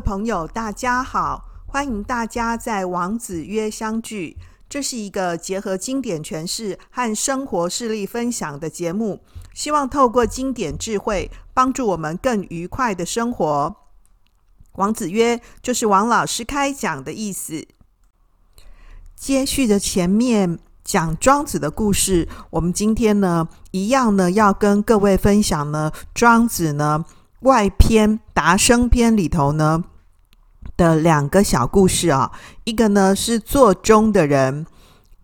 朋友，大家好！欢迎大家在王子约相聚。这是一个结合经典诠释和生活事例分享的节目，希望透过经典智慧，帮助我们更愉快的生活。王子约就是王老师开讲的意思。接续着前面讲庄子的故事，我们今天呢，一样呢，要跟各位分享呢，庄子呢。外篇《达生篇》里头呢的两个小故事啊，一个呢是座中的人，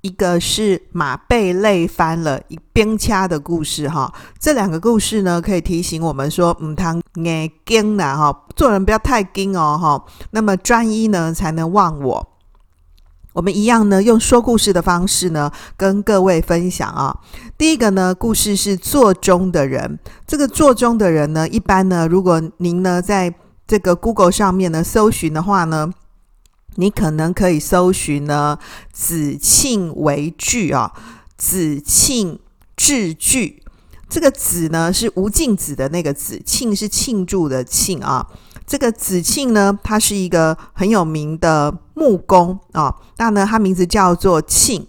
一个是马被累翻了一边掐的故事哈。这两个故事呢，可以提醒我们说，唔通硬惊啦哈，做人不要太惊哦哈。那么专一呢，才能忘我。我们一样呢，用说故事的方式呢，跟各位分享啊。第一个呢，故事是座中的人。这个座中的人呢，一般呢，如果您呢在这个 Google 上面呢搜寻的话呢，你可能可以搜寻呢“子庆为具”啊，“子庆致具”。这个“子”呢是吴敬子的那个“子”，“庆”是庆祝的“庆”啊。这个子庆呢，他是一个很有名的木工啊、那呢，他名字叫做庆。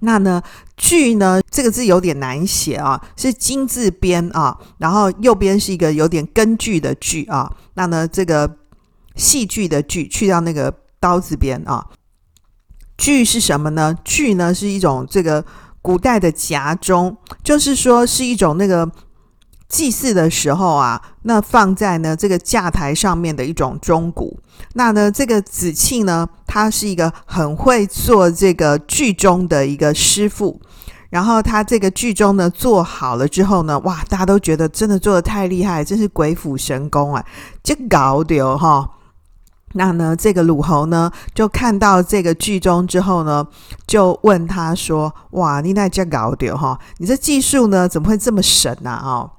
那呢，具呢这个字有点难写啊，是金字边啊，然后右边是一个有点根据的据啊。那呢，这个戏剧的剧去掉那个刀字边啊。剧是什么呢？剧呢是一种这个古代的夹钟，就是说是一种那个。祭祀的时候啊，那放在呢这个架台上面的一种钟鼓。那呢，这个子庆呢，他是一个很会做这个剧中的一个师傅。然后他这个剧中呢做好了之后呢，哇，大家都觉得真的做的太厉害，真是鬼斧神工啊！这搞掉哈。那呢，这个鲁侯呢就看到这个剧中之后呢，就问他说：“哇，你那这搞掉哈？你这技术呢怎么会这么神啊？哦？”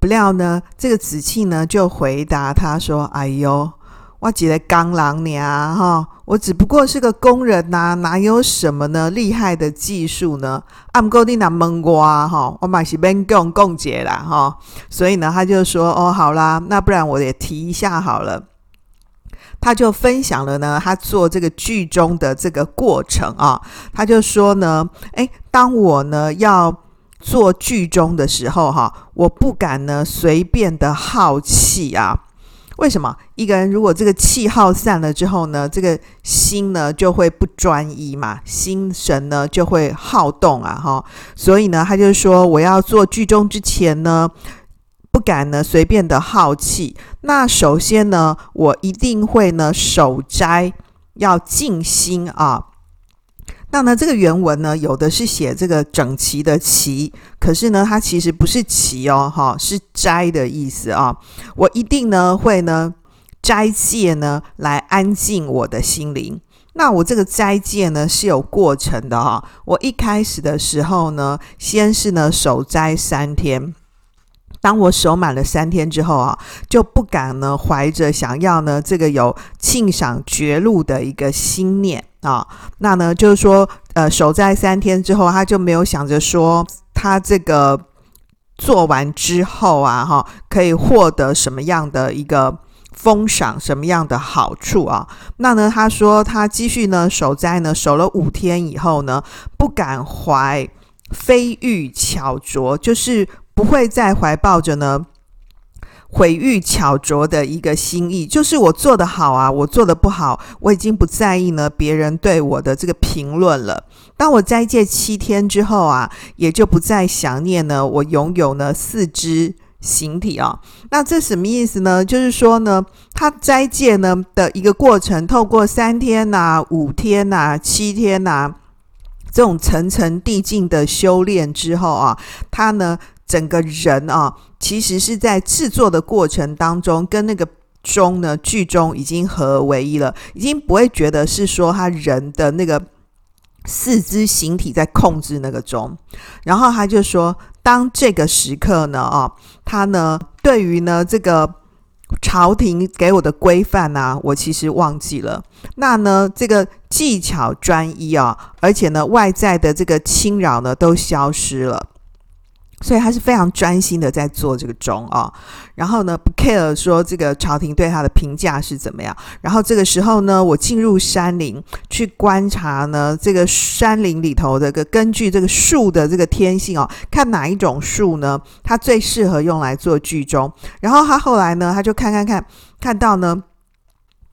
不料呢，这个子庆呢就回答他说：“哎呦，我只个工人呀，哈，我只不过是个工人呐、啊，哪有什么呢厉害的技术呢？按过你那蒙瓜哈，我嘛是免共共解啦哈。所以呢，他就说：哦，好啦，那不然我也提一下好了。他就分享了呢，他做这个剧中的这个过程啊。他就说呢，诶，当我呢要。做剧中的时候，哈，我不敢呢随便的耗气啊。为什么？一个人如果这个气耗散了之后呢，这个心呢就会不专一嘛，心神呢就会好动啊，哈。所以呢，他就说，我要做剧中之前呢，不敢呢随便的耗气。那首先呢，我一定会呢守斋，要静心啊。那呢，这个原文呢，有的是写这个整齐的齐，可是呢，它其实不是齐哦，哈，是斋的意思啊。我一定呢会呢斋戒呢来安静我的心灵。那我这个斋戒呢是有过程的哈。我一开始的时候呢，先是呢守斋三天。当我守满了三天之后啊，就不敢呢怀着想要呢这个有庆赏绝路的一个心念。啊，那呢，就是说，呃，守斋三天之后，他就没有想着说，他这个做完之后啊，哈，可以获得什么样的一个封赏，什么样的好处啊？那呢，他说他继续呢守斋呢，守了五天以后呢，不敢怀非欲巧拙，就是不会再怀抱着呢。毁誉巧拙的一个心意，就是我做得好啊，我做得不好，我已经不在意呢别人对我的这个评论了。当我斋戒七天之后啊，也就不再想念呢我拥有呢四肢形体啊。那这什么意思呢？就是说呢，他斋戒呢的一个过程，透过三天呐、五天呐、七天呐、这种层层递进的修炼之后啊，他呢。整个人啊，其实是在制作的过程当中，跟那个钟呢，剧中已经合而为一了，已经不会觉得是说他人的那个四肢形体在控制那个钟。然后他就说，当这个时刻呢，啊，他呢，对于呢这个朝廷给我的规范啊，我其实忘记了。那呢，这个技巧专一啊，而且呢，外在的这个侵扰呢，都消失了。所以他是非常专心的在做这个钟啊、哦，然后呢不 care 说这个朝廷对他的评价是怎么样。然后这个时候呢，我进入山林去观察呢，这个山林里头的个根据这个树的这个天性哦，看哪一种树呢，它最适合用来做剧钟。然后他后来呢，他就看看看，看到呢。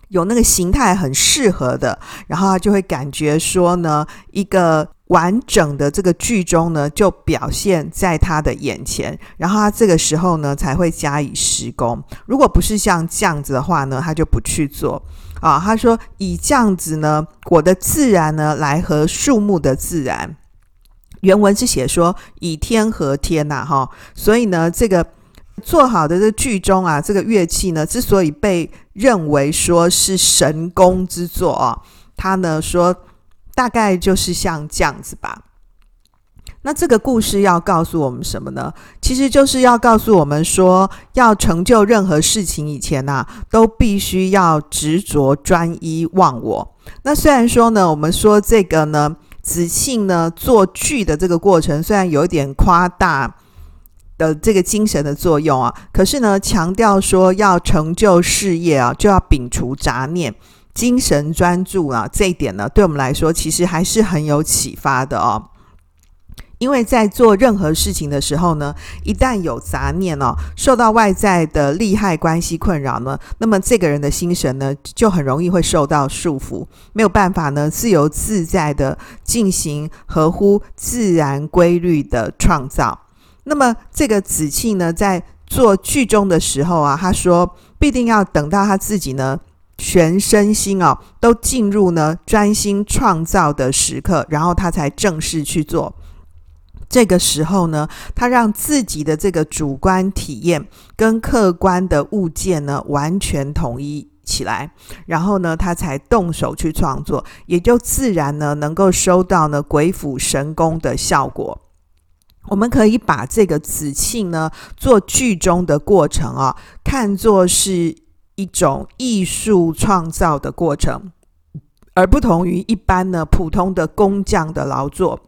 有那个形态很适合的，然后他就会感觉说呢，一个完整的这个剧中呢，就表现在他的眼前，然后他这个时候呢，才会加以施工。如果不是像这样子的话呢，他就不去做啊。他说以这样子呢，我的自然呢，来和树木的自然。原文是写说以天合天呐，哈，所以呢，这个。做好的这剧中啊，这个乐器呢，之所以被认为说是神工之作啊，他呢说大概就是像这样子吧。那这个故事要告诉我们什么呢？其实就是要告诉我们说，要成就任何事情以前啊，都必须要执着专一忘我。那虽然说呢，我们说这个呢，子庆呢做剧的这个过程，虽然有一点夸大。的这个精神的作用啊，可是呢，强调说要成就事业啊，就要摒除杂念，精神专注啊，这一点呢，对我们来说其实还是很有启发的哦。因为在做任何事情的时候呢，一旦有杂念哦，受到外在的利害关系困扰呢，那么这个人的心神呢，就很容易会受到束缚，没有办法呢，自由自在的进行合乎自然规律的创造。那么这个子庆呢，在做剧中的时候啊，他说必定要等到他自己呢全身心哦都进入呢专心创造的时刻，然后他才正式去做。这个时候呢，他让自己的这个主观体验跟客观的物件呢完全统一起来，然后呢，他才动手去创作，也就自然呢能够收到呢鬼斧神工的效果。我们可以把这个子庆呢做剧中的过程啊，看作是一种艺术创造的过程，而不同于一般呢普通的工匠的劳作。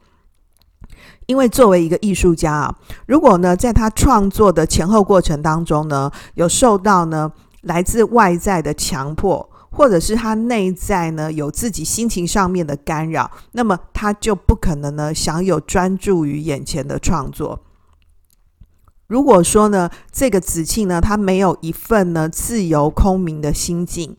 因为作为一个艺术家啊，如果呢在他创作的前后过程当中呢，有受到呢来自外在的强迫。或者是他内在呢有自己心情上面的干扰，那么他就不可能呢享有专注于眼前的创作。如果说呢这个子庆呢他没有一份呢自由空明的心境，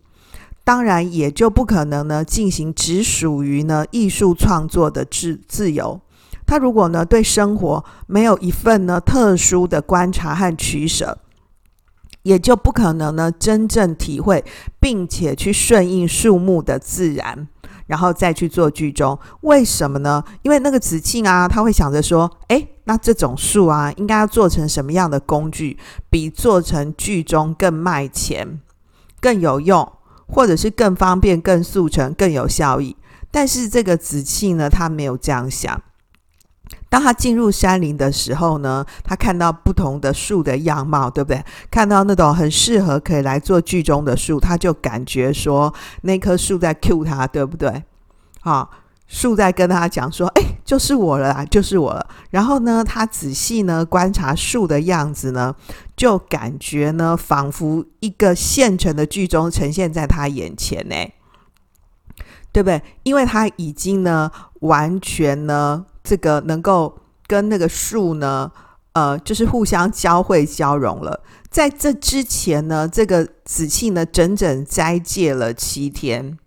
当然也就不可能呢进行只属于呢艺术创作的自自由。他如果呢对生活没有一份呢特殊的观察和取舍。也就不可能呢，真正体会并且去顺应树木的自然，然后再去做剧中。为什么呢？因为那个子庆啊，他会想着说：诶，那这种树啊，应该要做成什么样的工具，比做成剧中更卖钱、更有用，或者是更方便、更速成、更有效益？但是这个子庆呢，他没有这样想。当他进入山林的时候呢，他看到不同的树的样貌，对不对？看到那种很适合可以来做剧中的树，他就感觉说那棵树在 cue 他，对不对？好，树在跟他讲说：“哎，就是我了，就是我了。”然后呢，他仔细呢观察树的样子呢，就感觉呢仿佛一个现成的剧中呈现在他眼前呢，对不对？因为他已经呢完全呢。这个能够跟那个树呢，呃，就是互相交汇交融了。在这之前呢，这个子庆呢，整整斋戒了七天，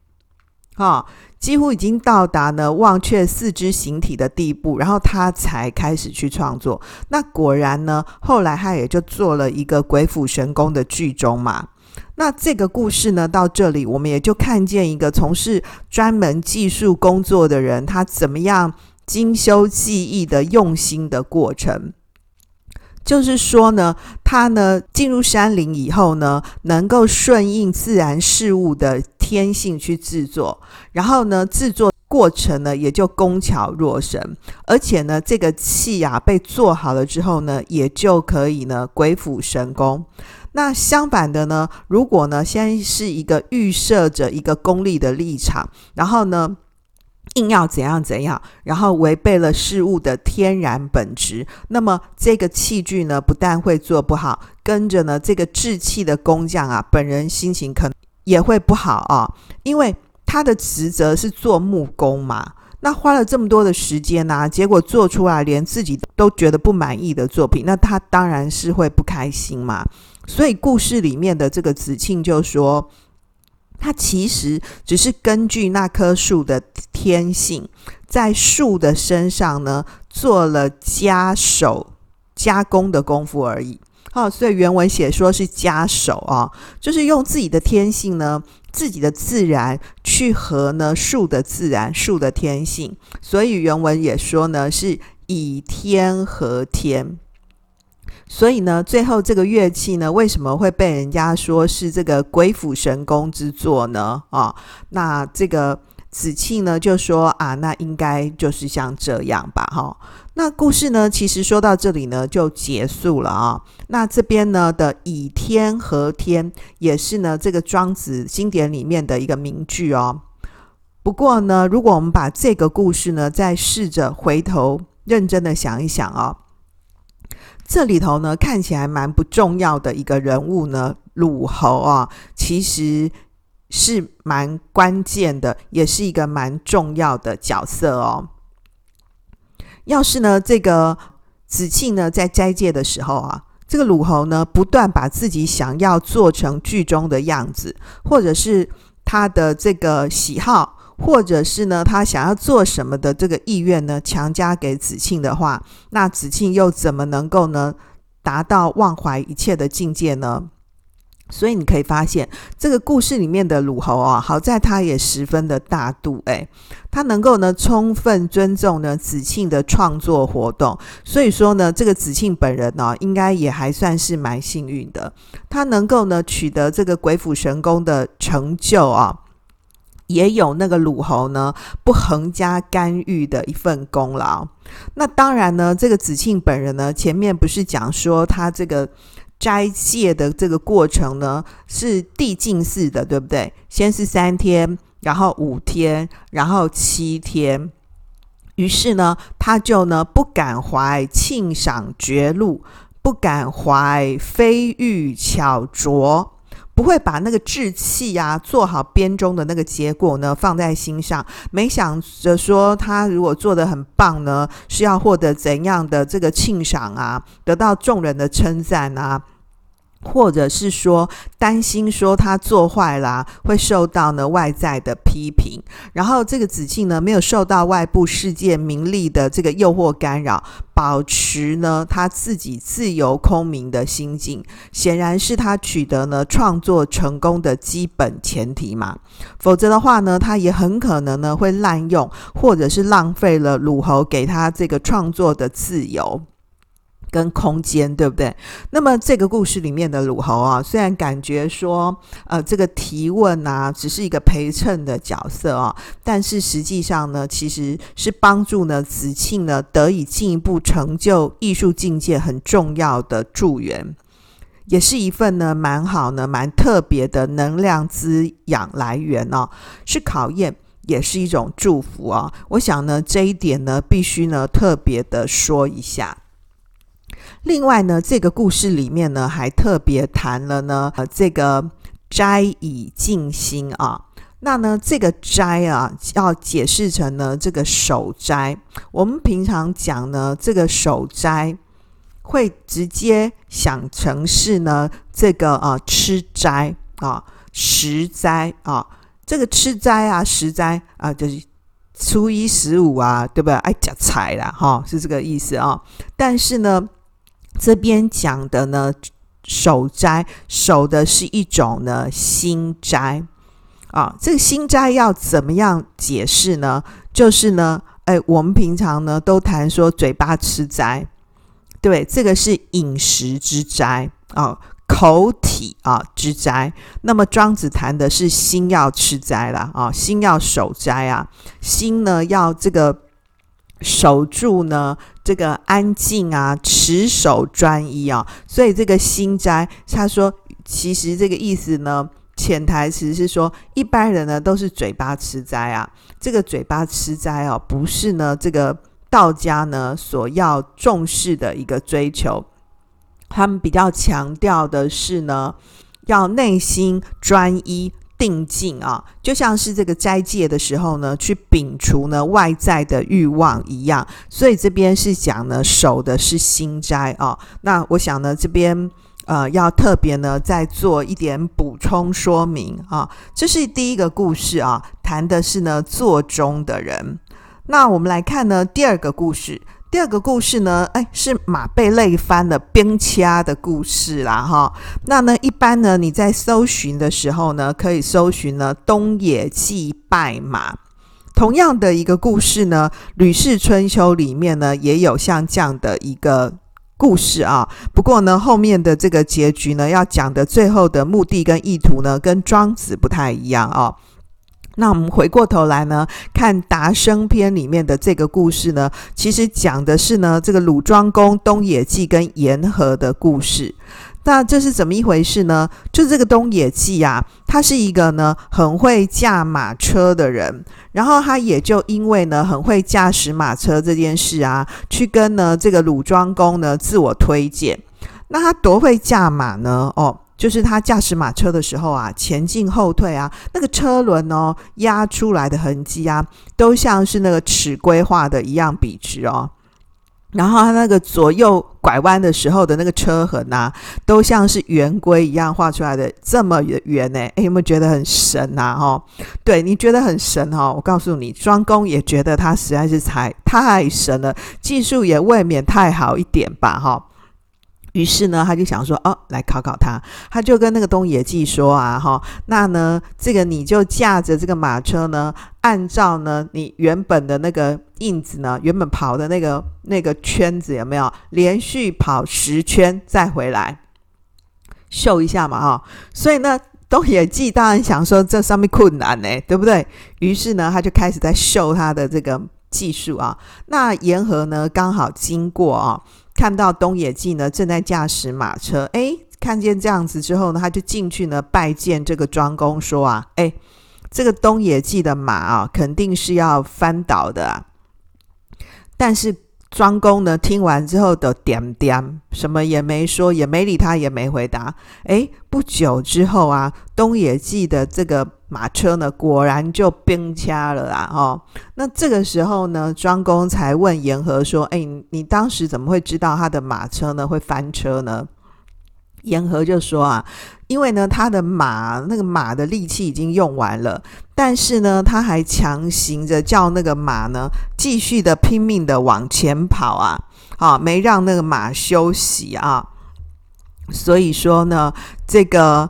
哈、几乎已经到达呢忘却四肢形体的地步，然后他才开始去创作。那果然呢，后来他也就做了一个鬼斧神工的剧中嘛。那这个故事呢，到这里我们也就看见一个从事专门技术工作的人，他怎么样。精修技艺的用心的过程，就是说呢，他呢进入山林以后呢，能够顺应自然事物的天性去制作，然后呢制作过程呢也就工巧若神，而且呢这个器啊被做好了之后呢，也就可以呢鬼斧神工。那相反的呢，如果呢先是一个预设着一个功利的立场，然后呢。硬要怎样怎样，然后违背了事物的天然本质，那么这个器具呢，不但会做不好，跟着呢，这个制器的工匠啊，本人心情可能也会不好啊，因为他的职责是做木工嘛，那花了这么多的时间呐、结果做出来连自己都觉得不满意的作品，那他当然是会不开心嘛。所以故事里面的这个子庆就说。它其实只是根据那棵树的天性，在树的身上呢做了加手加工的功夫而已。好，所以原文写说是加手啊，就是用自己的天性呢，自己的自然去和呢树的自然、树的天性。所以原文也说呢是以天和天。所以呢，最后这个乐器呢，为什么会被人家说是这个鬼斧神工之作呢？啊，那这个子庆呢就说啊，那应该就是像这样吧，哈。那故事呢，其实说到这里呢就结束了啊。那这边呢的以天和天，也是呢这个庄子经典里面的一个名句哦。不过呢，如果我们把这个故事呢再试着回头认真的想一想啊。这里头呢，看起来蛮不重要的一个人物呢，鲁侯啊，其实是蛮关键的，也是一个蛮重要的角色哦。要是呢，这个子庆呢在斋戒的时候啊，这个鲁侯呢不断把自己想要做成剧中的样子，或者是他的这个喜好。或者是呢，他想要做什么的这个意愿呢，强加给子庆的话，那子庆又怎么能够呢达到忘怀一切的境界呢？所以你可以发现，这个故事里面的鲁侯啊，好在他也十分的大度，诶，他能够呢充分尊重呢子庆的创作活动，所以说呢，这个子庆本人呢、应该也还算是蛮幸运的，他能够呢取得这个鬼斧神工的成就啊。也有那个鲁侯呢不横加干预的一份功劳。那当然呢，这个子庆本人呢，前面不是讲说他这个斋戒的这个过程呢是递进式的，对不对？先是三天，然后五天，然后七天。于是呢，他就呢不敢怀庆赏绝路，不敢怀飞玉巧拙。不会把那个志气啊做好编钟的那个结果呢放在心上，没想着说他如果做的很棒呢，是要获得怎样的这个庆赏啊，得到众人的称赞啊。或者是说担心说他做坏了啊，会受到呢外在的批评，然后这个子庆呢没有受到外部世界名利的这个诱惑干扰，保持呢他自己自由空明的心境，显然是他取得呢创作成功的基本前提嘛。否则的话呢，他也很可能呢会滥用或者是浪费了鲁侯给他这个创作的自由。跟空间，对不对？那么这个故事里面的鲁侯啊，虽然感觉说，呃，这个提问啊，只是一个陪衬的角色啊，但是实际上呢，其实是帮助呢子庆呢得以进一步成就艺术境界很重要的助缘，也是一份呢蛮好呢蛮特别的能量滋养来源哦、是考验，也是一种祝福啊。我想呢，这一点呢，必须呢特别的说一下。另外呢，这个故事里面呢，还特别谈了呢，呃，这个斋以静心啊。那呢，这个斋啊，要解释成呢，这个守斋。我们平常讲呢，这个守斋会直接想成是呢，这个啊，吃斋啊，食斋啊。这个吃斋啊，食斋啊，就是初一十五啊，对不对？爱吃菜啦，哈、哦，是这个意思啊。但是呢。这边讲的呢，守斋守的是一种呢心斋啊。这个心斋要怎么样解释呢？就是呢，哎，我们平常呢都谈说嘴巴吃斋，对，这个是饮食之斋啊，口体啊之斋。那么庄子谈的是心要吃斋了啊，心要守斋啊，心呢要这个。守住呢，这个安静啊，持守专一啊，所以这个心斋，他说，其实这个意思呢，潜台词是说，一般人呢都是嘴巴吃斋啊，这个嘴巴吃斋哦，不是呢这个道家呢所要重视的一个追求，他们比较强调的是呢，要内心专一。定静啊，就像是这个斋戒的时候呢，去摒除呢外在的欲望一样。所以这边是讲呢，守的是心斋啊。那我想呢，这边呃要特别呢再做一点补充说明啊。这是第一个故事啊，谈的是呢座中的人。那我们来看呢第二个故事。第二个故事呢，哎，是马被累翻了兵掐的故事啦，哈。那呢，一般呢，你在搜寻的时候呢，可以搜寻呢东野祭拜马。同样的一个故事呢，《吕氏春秋》里面呢也有像这样的一个故事啊。不过呢，后面的这个结局呢，要讲的最后的目的跟意图呢，跟庄子不太一样啊。那我们回过头来呢，看《达生篇》里面的这个故事呢，其实讲的是呢，这个鲁庄公东野季跟言和的故事。那这是怎么一回事呢？就这个东野季啊，他是一个呢很会驾马车的人，然后他也就因为呢很会驾驶马车这件事啊，去跟呢这个鲁庄公呢自我推荐。那他多会驾马呢？哦。就是他驾驶马车的时候啊，前进后退啊，那个车轮哦压出来的痕迹啊，都像是那个尺规画的一样笔直哦。然后他那个左右拐弯的时候的那个车痕啊，都像是圆规一样画出来的，这么圆呢？诶，有没有觉得很神呐？哈，对，你觉得很神哈？我告诉你，庄公也觉得他实在是太太神了，技术也未免太好一点吧？哈。于是呢，他就想说，哦，来考考他。他就跟那个东野祭说啊，哈，那呢，这个你就驾着这个马车呢，按照呢你原本的那个印子呢，原本跑的那个那个圈子有没有连续跑十圈再回来，秀一下嘛，哈。所以呢，东野祭当然想说这上面困难呢，对不对？于是呢，他就开始在秀他的这个技术啊。那沿河呢，刚好经过啊。看到东野季呢正在驾驶马车，哎，看见这样子之后呢，他就进去呢拜见这个庄公，说啊，哎，这个东野季的马啊，肯定是要翻倒的啊。但是庄公呢听完之后都点点，什么也没说，也没理他，也没回答。诶，不久之后啊，东野记的这个。马车呢，果然就冰掐了啊！哦，那这个时候呢，庄公才问言和说：“诶，你当时怎么会知道他的马车呢会翻车呢？”言和就说：“啊，因为呢，他的马那个马的力气已经用完了，但是呢，他还强行着叫那个马呢继续的拼命的往前跑啊，啊，没让那个马休息啊，所以说呢，这个。”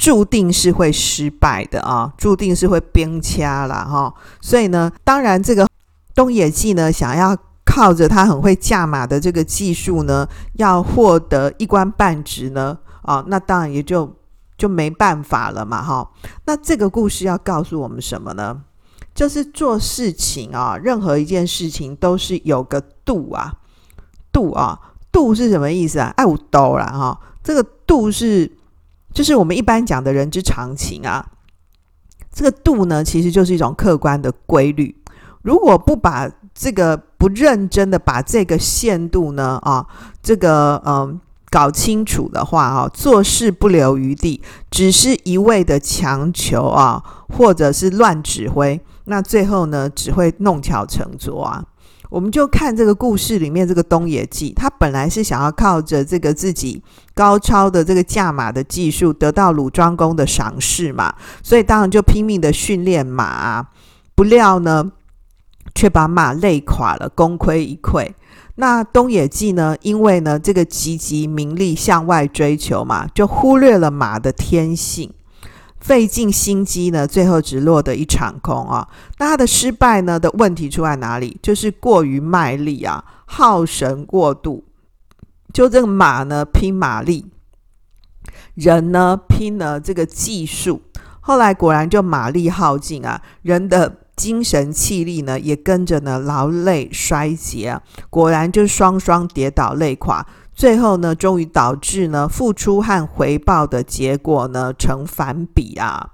注定是会失败的啊，注定是会崩掐了哈。所以呢，当然这个东野纪呢，想要靠着他很会驾马的这个技术呢，要获得一官半职呢，啊，那当然也就就没办法了嘛哈。那这个故事要告诉我们什么呢？就是做事情啊，任何一件事情都是有个度啊，度啊，度是什么意思啊？爱五斗啦哈，这个度是。就是我们一般讲的人之常情啊，这个度呢，其实就是一种客观的规律。如果不把这个不认真的把这个限度呢，啊，这个嗯搞清楚的话啊，做事不留余地，只是一味的强求啊，或者是乱指挥，那最后呢，只会弄巧成拙啊。我们就看这个故事里面这个东野祭，他本来是想要靠着这个自己高超的这个驾马的技术得到鲁庄公的赏识嘛，所以当然就拼命的训练马啊，不料呢，却把马累垮了，功亏一篑。那东野祭呢，因为呢这个积极名利向外追求嘛，就忽略了马的天性。费尽心机呢，最后只落得一场空啊！那他的失败呢的问题出在哪里？就是过于卖力啊，耗神过度。就这个马呢拼马力，人呢拼了这个技术，后来果然就马力耗尽啊，人的精神气力呢也跟着呢劳累衰竭啊，果然就双双跌倒累垮。最后呢，终于导致呢付出和回报的结果呢成反比啊。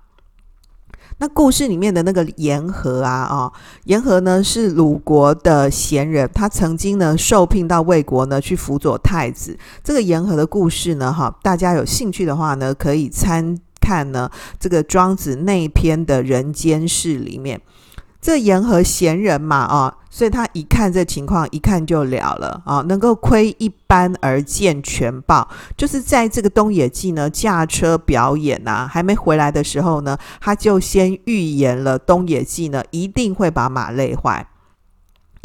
那故事里面的那个言和啊，哦，言和呢是鲁国的贤人，他曾经呢受聘到魏国呢去辅佐太子。这个言和的故事呢，哈，大家有兴趣的话呢，可以参看呢这个庄子那篇的人间世里面。这言和闲人嘛，啊，所以他一看这情况，一看就了了啊，能够窥一斑而见全豹，就是在这个东野纪呢驾车表演呐、啊，还没回来的时候呢，他就先预言了东野纪呢一定会把马累坏。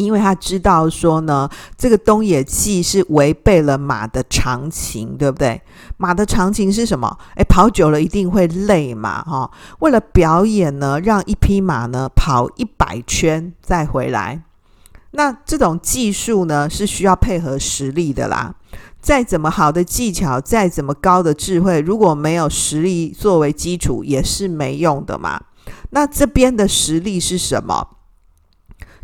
因为他知道说呢，这个东野祭是违背了马的常情，对不对？马的常情是什么？诶，跑久了一定会累嘛，哈、为了表演呢，让一匹马呢跑一百圈再回来。那这种技术呢，是需要配合实力的啦。再怎么好的技巧，再怎么高的智慧，如果没有实力作为基础，也是没用的嘛。那这边的实力是什么？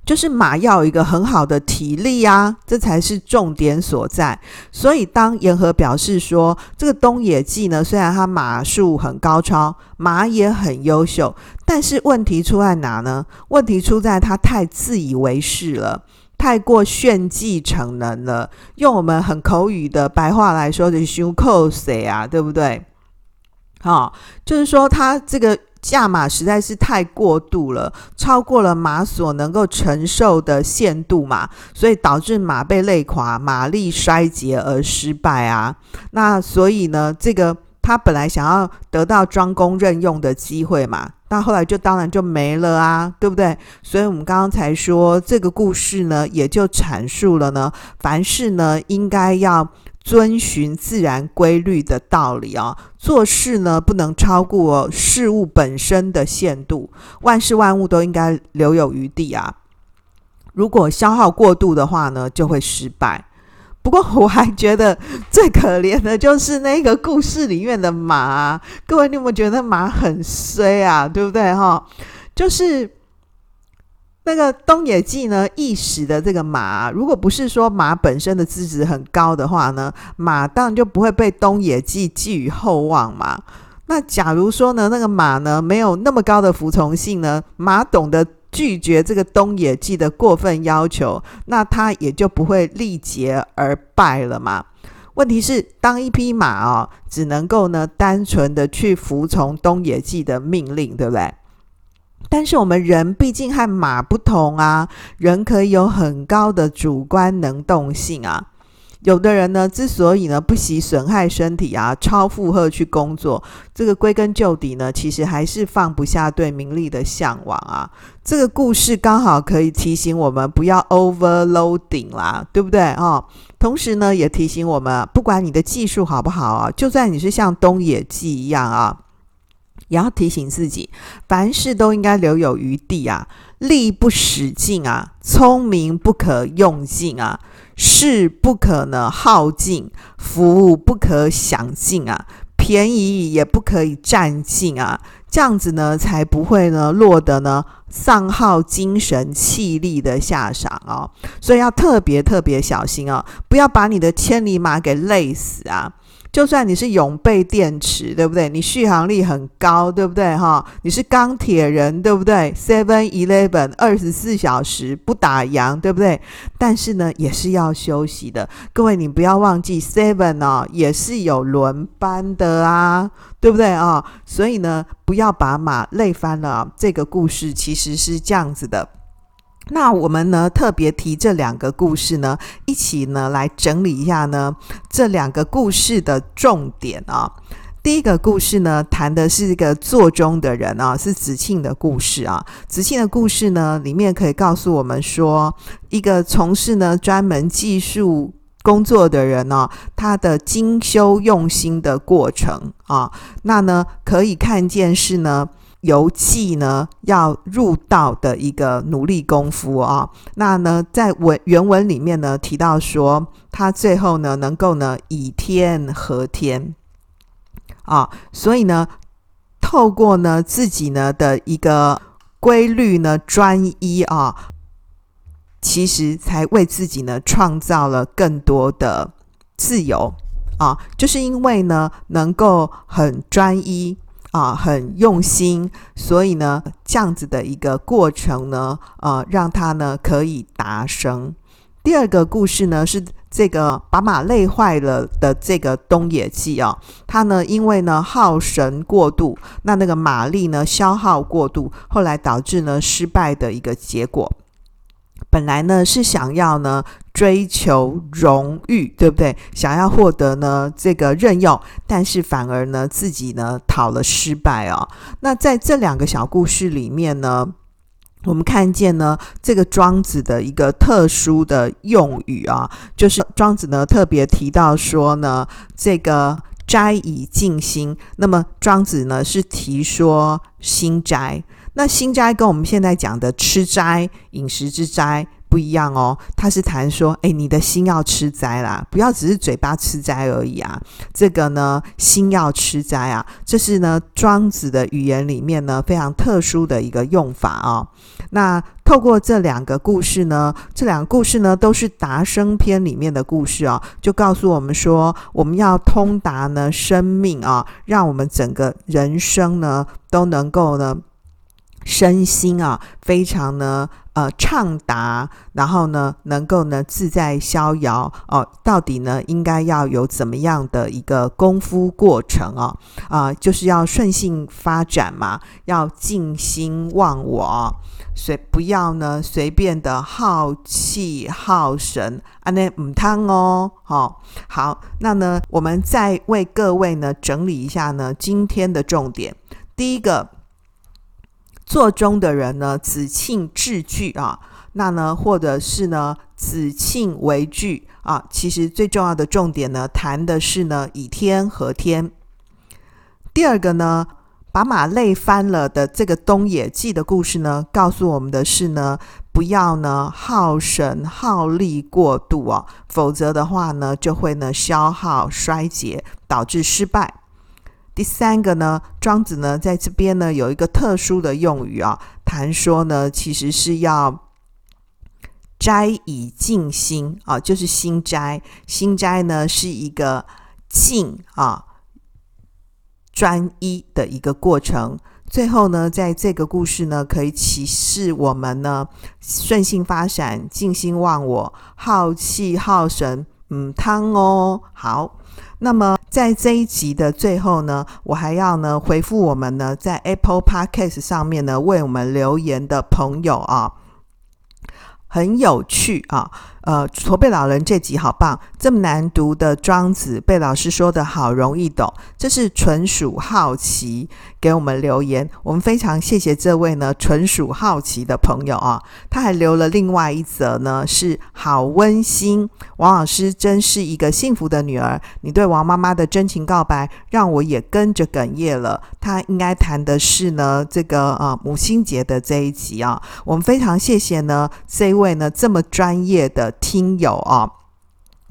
就是马要有一个很好的体力啊，这才是重点所在。所以当言和表示说，这个东野祭呢，虽然他马术很高超，马也很优秀，但是问题出在哪呢？问题出在他太自以为是了，太过炫技逞能了。用我们很口语的白话来说，就是太靠势啊，对不对？好、就是说他这个。下马实在是太过度了，超过了马所能够承受的限度嘛，所以导致马被累垮，马力衰竭而失败啊。那所以呢，这个他本来想要得到庄公任用的机会嘛，那后来就当然就没了啊，对不对？所以我们刚刚才说这个故事呢，也就阐述了呢，凡事呢应该要。遵循自然规律的道理啊，做事呢不能超过事物本身的限度，万事万物都应该留有余地啊。如果消耗过度的话呢，就会失败。不过我还觉得最可怜的就是那个故事里面的马，各位，你有没有觉得马很衰啊？对不对哈？就是。那个东野祭呢，一时的这个马，如果不是说马本身的资质很高的话呢，马当然就不会被东野祭寄予厚望嘛。那假如说呢，那个马呢没有那么高的服从性呢，马懂得拒绝这个东野祭的过分要求，那他也就不会力竭而败了嘛。问题是，当一匹马哦，只能够呢单纯的去服从东野祭的命令，对不对？但是我们人毕竟和马不同啊，人可以有很高的主观能动性啊。有的人呢，之所以呢不惜损害身体啊，超负荷去工作，这个归根究底呢，其实还是放不下对名利的向往啊。这个故事刚好可以提醒我们不要 overloading 啦，对不对哦？同时呢，也提醒我们，不管你的技术好不好啊，就算你是像东野祭一样啊。也要提醒自己，凡事都应该留有余地啊，力不使尽啊，聪明不可用尽啊，势不可呢耗尽，福不可享尽啊，便宜也不可以占尽啊，这样子呢，才不会呢落得呢丧耗精神气力的下场哦。所以要特别特别小心哦，不要把你的千里马给累死啊。就算你是永备电池，对不对？你续航力很高，对不对？哈，你是钢铁人，对不对？Seven Eleven 二十四小时不打烊，对不对？但是呢，也是要休息的。各位，你不要忘记，Seven 哦，也是有轮班的啊，对不对啊？所以呢，不要把马累翻了。这个故事其实是这样子的。那我们呢，特别提这两个故事呢，一起呢来整理一下呢这两个故事的重点啊。第一个故事呢，谈的是一个座中的人啊，是子庆的故事啊。子庆的故事呢，里面可以告诉我们说，一个从事呢专门技术工作的人呢，他的精修用心的过程啊。那呢，可以看见是呢。游记呢，要入道的一个努力功夫啊。那呢，在文原文里面呢提到说，他最后呢能够呢以天合天啊，所以呢，透过呢自己呢的一个规律呢专一啊，其实才为自己呢创造了更多的自由啊，就是因为呢能够很专一啊，很用心，所以呢这样子的一个过程呢，呃，让他呢可以达成。第二个故事呢是这个把马累坏了的这个东野圭啊，他呢因为呢耗神过度，那那个马力呢消耗过度，后来导致呢失败的一个结果。本来呢是想要呢追求荣誉，对不对？想要获得呢这个任用，但是反而呢自己呢讨了失败啊。那在这两个小故事里面呢。我们看见呢，这个庄子的一个特殊的用语啊，就是庄子呢特别提到说呢，这个斋以静心。那么庄子呢是提说心斋，那心斋跟我们现在讲的吃斋、饮食之斋。不一样哦，他是谈说，诶，你的心要吃斋啦，不要只是嘴巴吃斋而已啊。这个呢，心要吃斋啊，这是呢庄子的语言里面呢非常特殊的一个用法、哦。那透过这两个故事呢，这两个故事呢都是达生篇里面的故事、哦，就告诉我们说，我们要通达呢生命啊，让我们整个人生呢都能够呢。身心啊，非常呢，呃，畅达，然后呢，能够呢自在逍遥哦。到底呢，应该要有怎么样的一个功夫过程啊？啊、就是要顺性发展嘛，要静心忘我，随不要呢随便的耗气耗神，啊，那唔汤哦，哦，好，那呢，我们再为各位呢整理一下呢今天的重点，第一个。座中的人呢，子庆至句啊，那呢，或者是呢，子庆为句啊，其实最重要的重点呢，谈的是呢，以天合天。第二个呢，把马累翻了的这个东野记的故事呢，告诉我们的是呢，不要呢耗神耗力过度啊，否则的话呢，就会呢消耗衰竭，导致失败。第三个呢，庄子呢在这边呢有一个特殊的用语啊，谈说呢其实是要斋以静心啊，就是心斋。心斋呢是一个静啊专一的一个过程。最后呢，在这个故事呢，可以启示我们呢顺性发展，静心忘我，耗气耗神，嗯，汤哦，好。那么在这一集的最后呢，我还要呢回复我们呢在 Apple Podcast 上面呢为我们留言的朋友啊，很有趣啊。呃，驼背老人这集好棒，这么难读的庄子被老师说的好容易懂，这是纯属好奇给我们留言，我们非常谢谢这位呢纯属好奇的朋友啊，他还留了另外一则呢，是好温馨，王老师真是一个幸福的女儿，你对王妈妈的真情告白让我也跟着哽咽了，他应该谈的是呢这个呃母亲节的这一集啊，我们非常谢谢呢这位呢这么专业的。听友啊，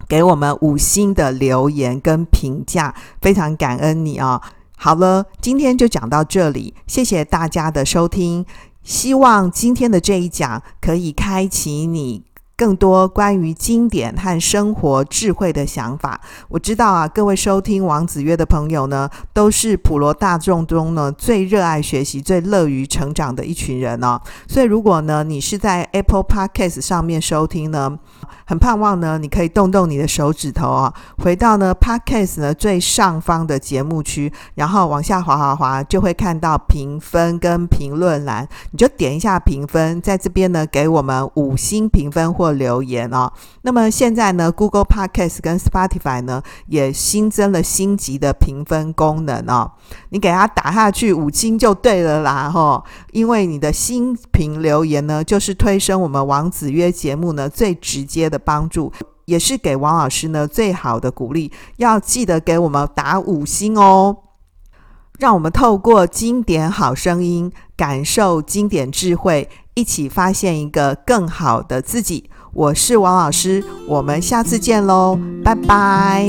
给我们五星的留言跟评价，非常感恩你啊！好了，今天就讲到这里，谢谢大家的收听。希望今天的这一讲可以开启你。更多关于经典和生活智慧的想法，我知道啊，各位收听王子曰的朋友呢，都是普罗大众中呢最热爱学习、最乐于成长的一群人哦。所以，如果呢你是在 Apple Podcast 上面收听呢，很盼望呢你可以动动你的手指头啊，回到呢 Podcast 呢最上方的节目区，然后往下滑滑滑，就会看到评分跟评论栏，你就点一下评分，在这边呢给我们五星评分或留言哦，那么现在呢，Google Podcast 跟 Spotify 呢也新增了星级的评分功能哦，你给它打下去五星就对了啦吼，因为你的新评留言呢，就是推升我们王子约节目呢最直接的帮助，也是给王老师呢最好的鼓励，要记得给我们打五星哦，让我们透过经典好声音，感受经典智慧，一起发现一个更好的自己。我是王老师我们下次见喽拜拜。